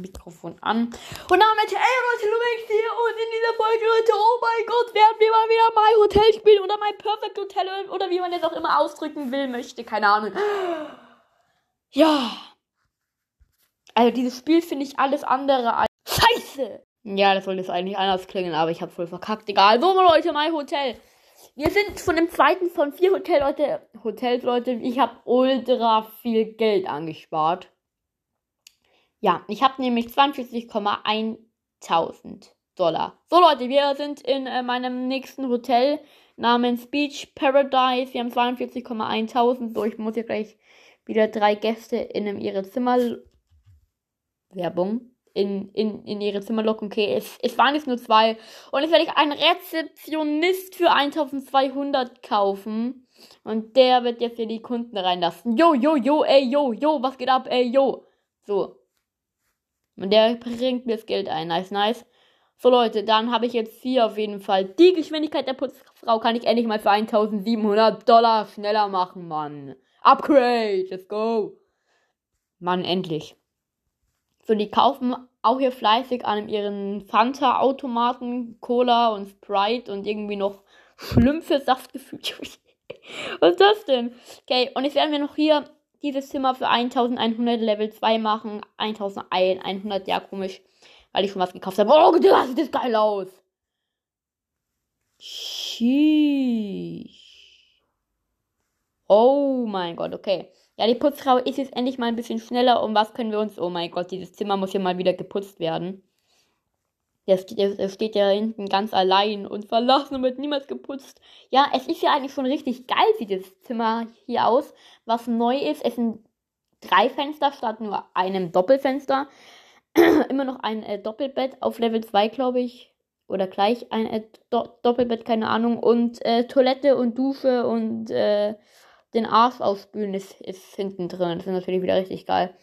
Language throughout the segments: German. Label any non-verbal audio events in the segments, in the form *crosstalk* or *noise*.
Mikrofon an. Und damit, ey Leute, Lumix hier und in dieser Folge, Leute, oh mein Gott, werden wir mal wieder My Hotel spielen oder My Perfect Hotel oder wie man das auch immer ausdrücken will, möchte, keine Ahnung. Ja. Also dieses Spiel finde ich alles andere als Scheiße. Ja, das sollte es eigentlich anders klingen, aber ich habe voll verkackt. Egal. So, Leute, My Hotel. Wir sind von dem zweiten von vier Hotel, Leute, Hotels, Leute. Ich habe ultra viel Geld angespart. Ja, ich habe nämlich 42,1000 Dollar. So Leute, wir sind in äh, meinem nächsten Hotel namens Beach Paradise. Wir haben 42,1000. So, ich muss hier gleich wieder drei Gäste in einem ihre Zimmer Werbung in, in, in ihre Zimmer locken. Okay, es, es waren jetzt nur zwei. Und jetzt werde ich einen Rezeptionist für 1200 kaufen. Und der wird jetzt hier die Kunden reinlassen. Jo, jo, jo, ey, jo, jo, was geht ab, ey, jo. So. Und der bringt mir das Geld ein. Nice, nice. So Leute, dann habe ich jetzt hier auf jeden Fall die Geschwindigkeit der Putzfrau kann ich endlich mal für 1700 Dollar schneller machen, Mann. Upgrade, let's go. Mann, endlich. So, die kaufen auch hier fleißig an ihren Fanta-Automaten, Cola und Sprite und irgendwie noch Schlümpfe Saftgefühl. *laughs* Was ist das denn? Okay, und jetzt werden wir noch hier dieses Zimmer für 1100 Level 2 machen. 1100, ja, komisch. Weil ich schon was gekauft habe. Oh, das sieht das geil aus. Sheesh. Oh mein Gott, okay. Ja, die Putzfrau ist jetzt endlich mal ein bisschen schneller. Und was können wir uns. Oh mein Gott, dieses Zimmer muss hier mal wieder geputzt werden. Der steht, der steht ja hinten ganz allein und verlassen und wird niemals geputzt. Ja, es ist ja eigentlich schon richtig geil, sieht das Zimmer hier aus. Was neu ist, es sind drei Fenster statt nur einem Doppelfenster. *clears throat* Immer noch ein äh, Doppelbett auf Level 2, glaube ich. Oder gleich ein äh, Do Doppelbett, keine Ahnung. Und äh, Toilette und Dusche und äh, den Arsch ausspülen ist, ist hinten drin. Das ist natürlich wieder richtig geil.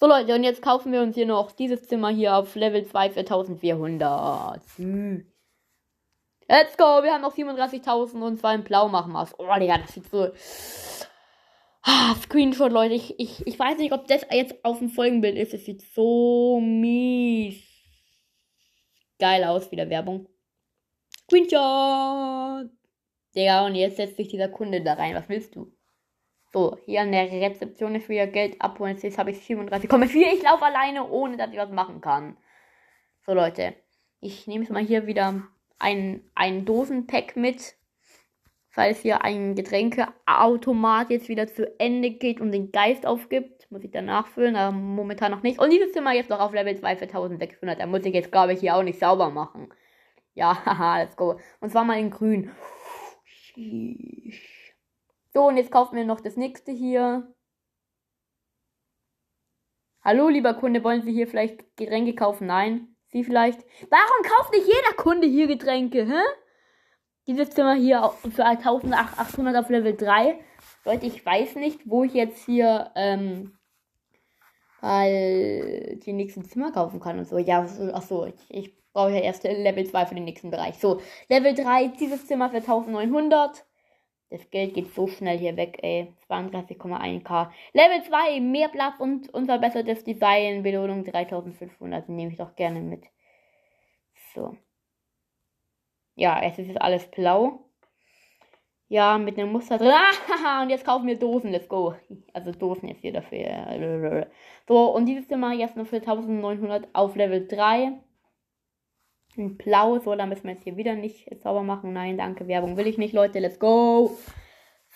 So Leute, und jetzt kaufen wir uns hier noch dieses Zimmer hier auf Level 2 für 1400. Hm. Let's go, wir haben noch 37.000 und zwar in Blau machen wir es. Oh, Digga, das sieht so... Ah, Screenshot, Leute. Ich, ich, ich weiß nicht, ob das jetzt auf dem Folgenbild ist. Es sieht so mies geil aus, wieder Werbung. Screenshot! Digga, und jetzt setzt sich dieser Kunde da rein. Was willst du? So, hier an der Rezeption ist wieder Geld abholen. Jetzt habe ich 37,4. Ich laufe alleine, ohne dass ich was machen kann. So, Leute. Ich nehme jetzt mal hier wieder ein, ein Dosenpack mit. Falls hier ein Getränkeautomat jetzt wieder zu Ende geht und den Geist aufgibt. Muss ich dann nachfüllen, aber momentan noch nicht. Und dieses Zimmer jetzt noch auf Level 2 für 1600. Da muss ich jetzt, glaube ich, hier auch nicht sauber machen. Ja, *laughs* haha, let's go. Und zwar mal in grün. Sheesh. So, und jetzt kaufen wir noch das nächste hier. Hallo, lieber Kunde, wollen Sie hier vielleicht Getränke kaufen? Nein. Sie vielleicht? Warum kauft nicht jeder Kunde hier Getränke, hä? Dieses Zimmer hier für 1800 auf Level 3. Leute, ich weiß nicht, wo ich jetzt hier, ähm, weil die nächsten Zimmer kaufen kann und so. Ja, achso, ich, ich brauche ja erst Level 2 für den nächsten Bereich. So, Level 3, dieses Zimmer für 1900. Das Geld geht so schnell hier weg, ey. 32,1k. Level 2, mehr Platz und unverbessertes Design. Belohnung 3500. Nehme ich doch gerne mit. So. Ja, es ist jetzt alles blau. Ja, mit einem Muster drin. *laughs* Ah, und jetzt kaufen wir Dosen. Let's go. Also Dosen jetzt hier dafür. So, und dieses Zimmer jetzt nur für 1900 auf Level 3 ein Blau. So, da müssen wir jetzt hier wieder nicht sauber machen. Nein, danke, Werbung will ich nicht, Leute. Let's go.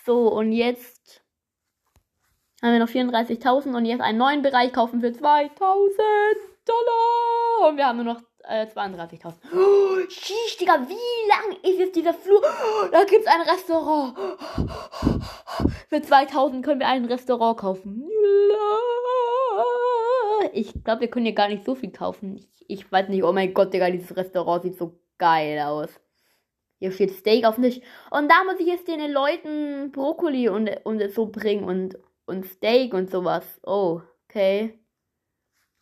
So, und jetzt haben wir noch 34.000 und jetzt einen neuen Bereich kaufen für 2.000 Dollar. Und wir haben nur noch äh, 32.000. Oh, Sheesh, Digga, wie lang ist jetzt dieser Flur? Oh, da gibt's ein Restaurant. Für 2000 können wir ein Restaurant kaufen. Ich glaube, wir können hier gar nicht so viel kaufen. Ich ich weiß nicht, oh mein Gott, Digga, dieses Restaurant sieht so geil aus. Hier steht Steak auf dem. Und da muss ich jetzt den Leuten Brokkoli und, und so bringen und, und Steak und sowas. Oh, okay.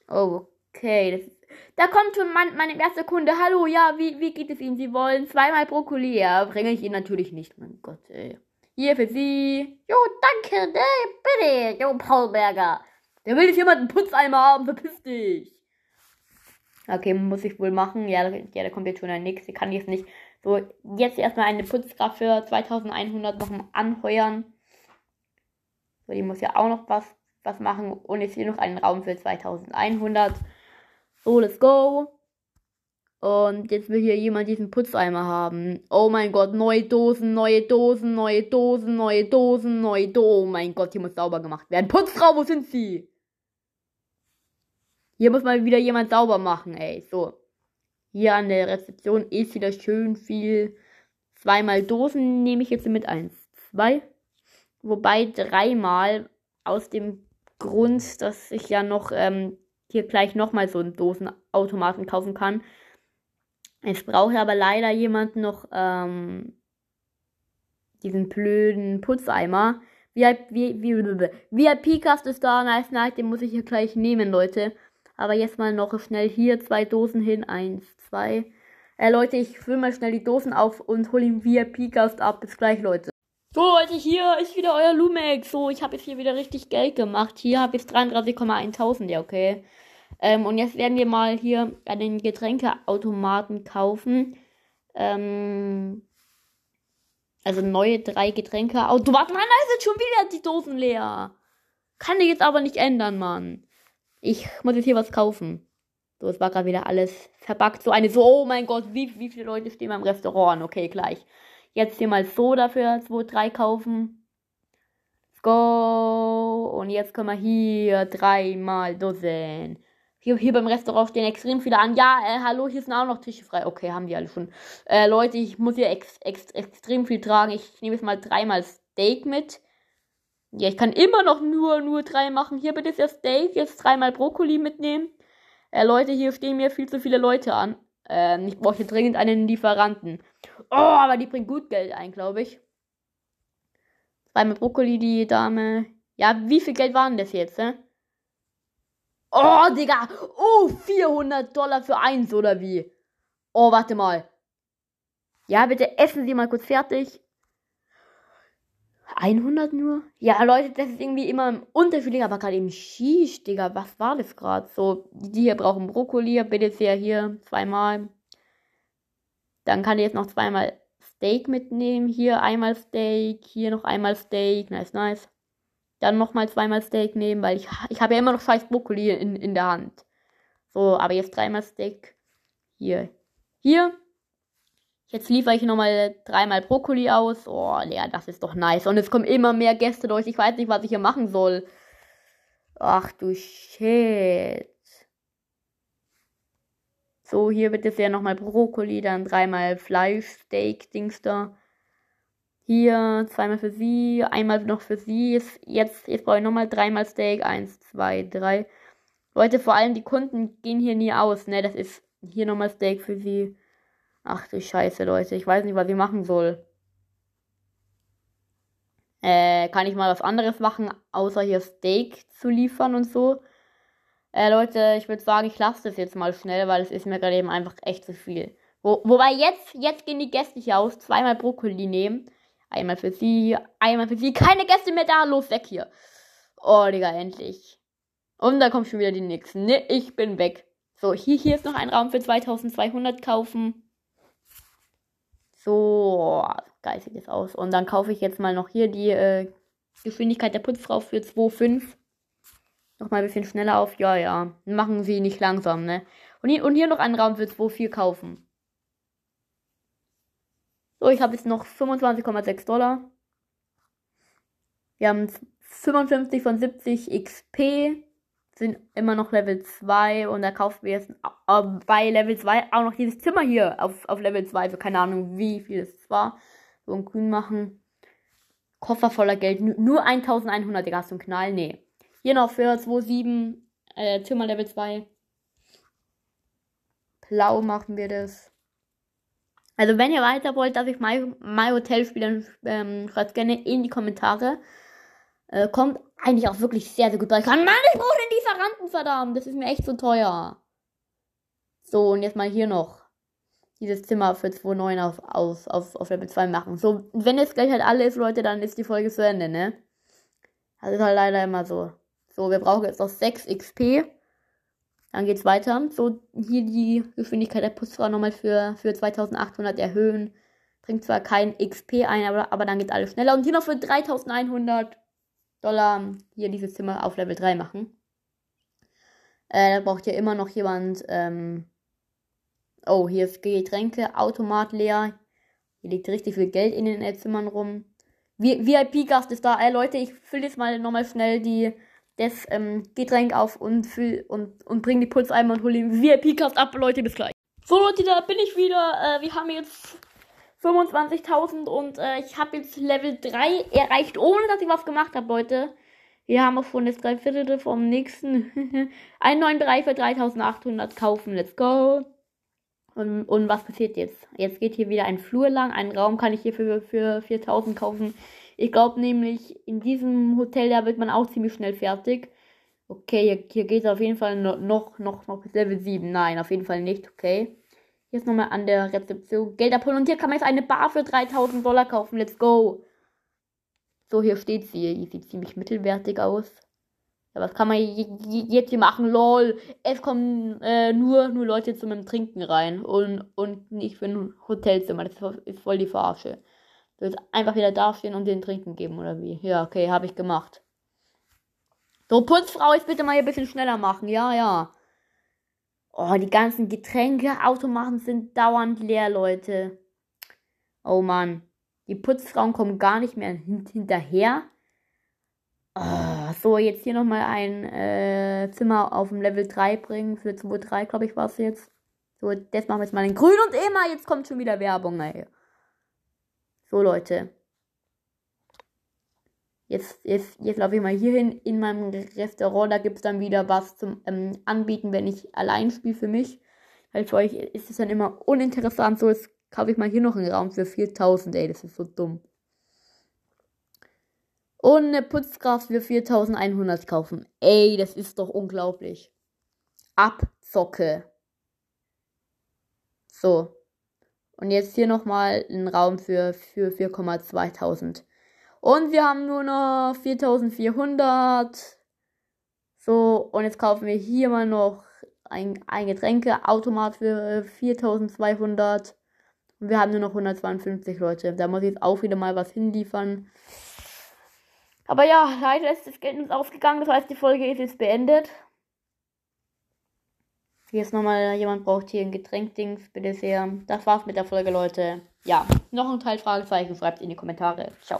Oh, okay. Das da kommt schon mein, meine erste Kunde. Hallo, ja, wie, wie geht es Ihnen? Sie wollen zweimal Brokkoli? Ja, bringe ich Ihnen natürlich nicht. Mein Gott, ey. Hier für Sie. Jo, danke, ne, bitte. Jo, Paulberger. Der will nicht jemanden Putzeimer haben, verpiss dich. Okay, muss ich wohl machen. Ja, ja da kommt jetzt schon ein nix. Ich kann jetzt nicht. So, jetzt erstmal eine Putzkraft für 2100 noch anheuern. So, die muss ja auch noch was, was machen. Und jetzt hier noch einen Raum für 2100. So, let's go. Und jetzt will hier jemand diesen Putzeimer haben. Oh mein Gott, neue Dosen, neue Dosen, neue Dosen, neue Dosen, neue Dosen. Oh mein Gott, hier muss sauber gemacht werden. Putzfrau, wo sind sie? Hier muss mal wieder jemand sauber machen, ey. So. Hier an der Rezeption ist wieder schön viel. Zweimal Dosen nehme ich jetzt mit. Eins, zwei. Wobei dreimal aus dem Grund, dass ich ja noch ähm, hier gleich nochmal so einen Dosenautomaten kaufen kann. Es braucht aber leider jemand noch ähm, diesen blöden Putzeimer. VIP-Cast ist da, nice, nice, den muss ich hier gleich nehmen, Leute. Aber jetzt mal noch schnell hier zwei Dosen hin. Eins, zwei. Äh, Leute, ich fülle mal schnell die Dosen auf und hole ihn VIP-Gast ab. Bis gleich, Leute. So, Leute, hier ist wieder euer Lumex. So, ich habe jetzt hier wieder richtig Geld gemacht. Hier habe ich 33,1000, ja, okay. Ähm, und jetzt werden wir mal hier einen Getränkeautomaten kaufen. Ähm, also neue drei Getränkeautomaten. Mann, da sind schon wieder die Dosen leer. Kann ich jetzt aber nicht ändern, Mann. Ich muss jetzt hier was kaufen. So, es war gerade wieder alles verbackt. So eine so, oh mein Gott, wie, wie viele Leute stehen beim Restaurant? Okay, gleich. Jetzt hier mal Soda für 2, 3 kaufen. Let's go. Und jetzt können wir hier dreimal Dosen. Hier, hier beim Restaurant stehen extrem viele an. Ja, äh, hallo, hier sind auch noch Tische frei. Okay, haben die alle schon. Äh, Leute, ich muss hier ex, ex, extrem viel tragen. Ich nehme jetzt mal dreimal Steak mit. Ja, ich kann immer noch nur, nur drei machen. Hier bitte ja Steak, jetzt dreimal Brokkoli mitnehmen. Äh, Leute, hier stehen mir viel zu viele Leute an. Ähm, ich brauche hier dringend einen Lieferanten. Oh, aber die bringt gut Geld ein, glaube ich. Zweimal Brokkoli, die Dame. Ja, wie viel Geld waren das jetzt, ne? Oh, Digga. Oh, 400 Dollar für eins, oder wie? Oh, warte mal. Ja, bitte essen Sie mal kurz fertig. 100 nur? Ja, Leute, das ist irgendwie immer unterschiedlich, aber gerade eben Shish, Digga, was war das gerade? So, die hier brauchen Brokkoli, bitte sehr hier zweimal. Dann kann ich jetzt noch zweimal Steak mitnehmen. Hier einmal Steak, hier noch einmal Steak, nice, nice. Dann nochmal zweimal Steak nehmen, weil ich, ich habe ja immer noch scheiß Brokkoli in, in der Hand. So, aber jetzt dreimal Steak. Hier. Hier Jetzt liefere ich nochmal dreimal Brokkoli aus. Oh, ja, das ist doch nice. Und es kommen immer mehr Gäste durch. Ich weiß nicht, was ich hier machen soll. Ach du Shit. So, hier wird es ja nochmal Brokkoli, dann dreimal Fleischsteak, Dings da. Hier zweimal für sie, einmal noch für sie. Jetzt, jetzt brauche ich nochmal dreimal Steak. Eins, zwei, drei. Leute, vor allem die Kunden gehen hier nie aus, ne? Das ist hier nochmal Steak für sie. Ach du Scheiße, Leute. Ich weiß nicht, was ich machen soll. Äh, kann ich mal was anderes machen, außer hier Steak zu liefern und so? Äh, Leute, ich würde sagen, ich lasse das jetzt mal schnell, weil es ist mir gerade eben einfach echt zu viel. Wo, wobei jetzt, jetzt gehen die Gäste hier aus. Zweimal Brokkoli nehmen. Einmal für sie, einmal für sie. Keine Gäste mehr da. Los, weg hier. Oh, Digga, endlich. Und da kommen schon wieder die nächsten. Ne, ich bin weg. So, hier, hier ist noch ein Raum für 2200 kaufen. So, geil sieht das aus. Und dann kaufe ich jetzt mal noch hier die äh, Geschwindigkeit der Putzfrau für 2,5. Nochmal ein bisschen schneller auf. Ja, ja. Machen sie nicht langsam, ne? Und hier, und hier noch einen Raum für 2,4 kaufen. So, ich habe jetzt noch 25,6 Dollar. Wir haben 55 von 70 XP sind immer noch Level 2 und da kaufen wir jetzt bei Level 2 auch noch dieses Zimmer hier auf, auf Level 2 für keine Ahnung wie viel es war. So ein Grün machen. Koffer voller Geld. Nur 1100, Digga, hast du Knall? Nee. Hier noch für 2,7 äh, Zimmer Level 2. Blau machen wir das. Also wenn ihr weiter wollt, dass ich My, My Hotel spiele, ähm, schreibt gerne in die Kommentare. Äh, kommt eigentlich auch wirklich sehr, sehr gut bei. Mann, ich den Lieferanten, verdammt. Das ist mir echt zu teuer. So, und jetzt mal hier noch dieses Zimmer für 2,9 auf, auf, auf, auf Level 2 machen. So, wenn jetzt gleich halt alles, Leute, dann ist die Folge zu Ende, ne? Das ist halt leider immer so. So, wir brauchen jetzt noch 6 XP. Dann geht's weiter. So, hier die Geschwindigkeit der Putzfrau nochmal für, für 2800 erhöhen. Bringt zwar kein XP ein, aber, aber dann geht alles schneller. Und hier noch für 3100 Dollar hier dieses Zimmer auf Level 3 machen. Äh, da braucht ja immer noch jemand. Ähm oh, hier ist Getränke, Automat leer. Hier liegt richtig viel Geld in den Zimmern rum. VIP-Gast ist da. Ey, Leute, ich fülle jetzt mal nochmal schnell die, das ähm, Getränk auf und, füll, und, und bring die Pulseimer und hole den VIP-Gast ab. Leute, bis gleich. So, Leute, da bin ich wieder. Äh, wir haben jetzt 25.000 und äh, ich habe jetzt Level 3 erreicht, ohne dass ich was gemacht habe, Leute. Wir haben auch schon das Dreiviertel vom nächsten *laughs* einen neuen Bereich für 3.800 kaufen. Let's go. Und, und was passiert jetzt? Jetzt geht hier wieder ein Flur lang. Einen Raum kann ich hier für, für 4000 kaufen. Ich glaube nämlich, in diesem Hotel, da wird man auch ziemlich schnell fertig. Okay, hier, hier geht es auf jeden Fall noch, noch, noch, bis Level 7. Nein, auf jeden Fall nicht. Okay. Ist nochmal an der Rezeption Geld abholen. Und hier kann man jetzt eine Bar für 3000 Dollar kaufen. Let's go. So, hier steht sie. Die sieht ziemlich mittelwertig aus. Ja, was kann man jetzt hier machen? Lol. Es kommen äh, nur, nur Leute zum Trinken rein. Und, und nicht für ein Hotelzimmer. Das ist voll die Verarsche. Du willst einfach wieder dastehen und den Trinken geben, oder wie? Ja, okay, habe ich gemacht. So, Putzfrau, jetzt bitte mal hier ein bisschen schneller machen. Ja, ja. Oh, die ganzen Getränkeautomaten sind dauernd leer, Leute. Oh Mann. Die Putzfrauen kommen gar nicht mehr hin hinterher. Oh, so, jetzt hier nochmal ein äh, Zimmer auf dem Level 3 bringen. Für 2-3, glaube ich, war es jetzt. So, das machen wir jetzt mal in grün und immer. Jetzt kommt schon wieder Werbung, ey. So, Leute. Jetzt, jetzt, jetzt laufe ich mal hier hin in meinem Restaurant. Da gibt es dann wieder was zum ähm, Anbieten, wenn ich allein spiele für mich. Weil für euch ist es dann immer uninteressant. So, jetzt kaufe ich mal hier noch einen Raum für 4000. Ey, das ist so dumm. Und eine Putzkraft für 4100 kaufen. Ey, das ist doch unglaublich. Abzocke. So. Und jetzt hier nochmal einen Raum für, für 4,2000. Und wir haben nur noch 4400. So, und jetzt kaufen wir hier mal noch ein, ein Getränkeautomat für 4200. Wir haben nur noch 152 Leute. Da muss ich jetzt auch wieder mal was hinliefern. Aber ja, leider ist das Geld uns ausgegangen. Das heißt, die Folge ist jetzt beendet. Jetzt nochmal, jemand braucht hier ein Getränkdings, bitte sehr. Das war's mit der Folge, Leute. Ja, noch ein Teil Fragezeichen, schreibt in die Kommentare. Ciao.